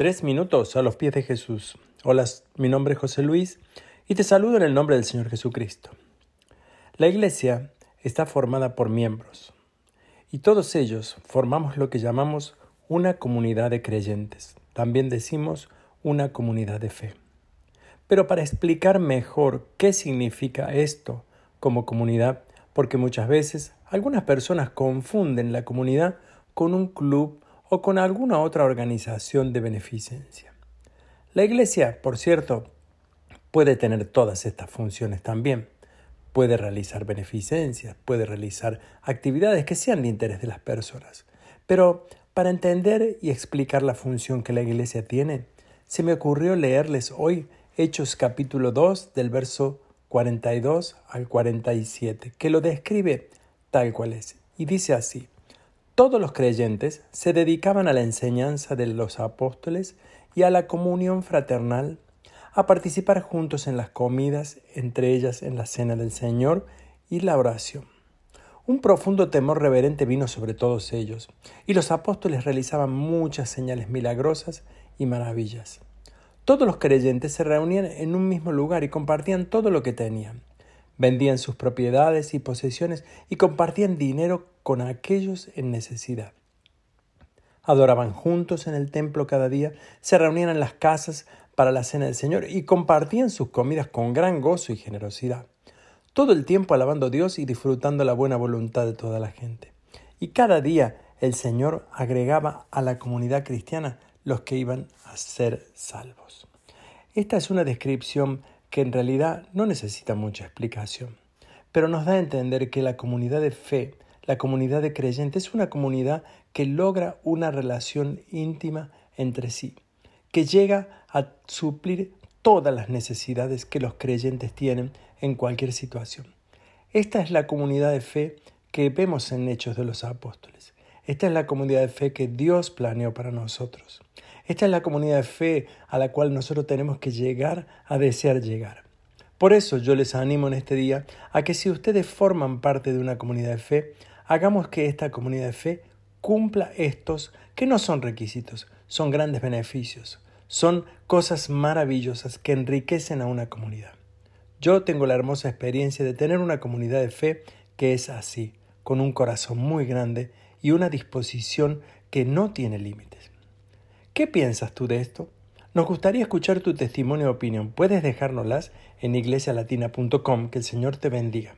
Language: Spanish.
Tres minutos a los pies de Jesús. Hola, mi nombre es José Luis y te saludo en el nombre del Señor Jesucristo. La iglesia está formada por miembros y todos ellos formamos lo que llamamos una comunidad de creyentes. También decimos una comunidad de fe. Pero para explicar mejor qué significa esto como comunidad, porque muchas veces algunas personas confunden la comunidad con un club o con alguna otra organización de beneficencia. La Iglesia, por cierto, puede tener todas estas funciones también. Puede realizar beneficencias, puede realizar actividades que sean de interés de las personas. Pero para entender y explicar la función que la Iglesia tiene, se me ocurrió leerles hoy Hechos capítulo 2 del verso 42 al 47, que lo describe tal cual es. Y dice así, todos los creyentes se dedicaban a la enseñanza de los apóstoles y a la comunión fraternal, a participar juntos en las comidas, entre ellas en la cena del Señor y la oración. Un profundo temor reverente vino sobre todos ellos, y los apóstoles realizaban muchas señales milagrosas y maravillas. Todos los creyentes se reunían en un mismo lugar y compartían todo lo que tenían. Vendían sus propiedades y posesiones y compartían dinero con aquellos en necesidad. Adoraban juntos en el templo cada día, se reunían en las casas para la cena del Señor y compartían sus comidas con gran gozo y generosidad. Todo el tiempo alabando a Dios y disfrutando la buena voluntad de toda la gente. Y cada día el Señor agregaba a la comunidad cristiana los que iban a ser salvos. Esta es una descripción que en realidad no necesita mucha explicación, pero nos da a entender que la comunidad de fe, la comunidad de creyentes, es una comunidad que logra una relación íntima entre sí, que llega a suplir todas las necesidades que los creyentes tienen en cualquier situación. Esta es la comunidad de fe que vemos en Hechos de los Apóstoles. Esta es la comunidad de fe que Dios planeó para nosotros. Esta es la comunidad de fe a la cual nosotros tenemos que llegar a desear llegar. Por eso yo les animo en este día a que si ustedes forman parte de una comunidad de fe, hagamos que esta comunidad de fe cumpla estos que no son requisitos, son grandes beneficios, son cosas maravillosas que enriquecen a una comunidad. Yo tengo la hermosa experiencia de tener una comunidad de fe que es así, con un corazón muy grande y una disposición que no tiene límites. ¿Qué piensas tú de esto? Nos gustaría escuchar tu testimonio o opinión. Puedes dejárnoslas en iglesialatina.com. Que el Señor te bendiga.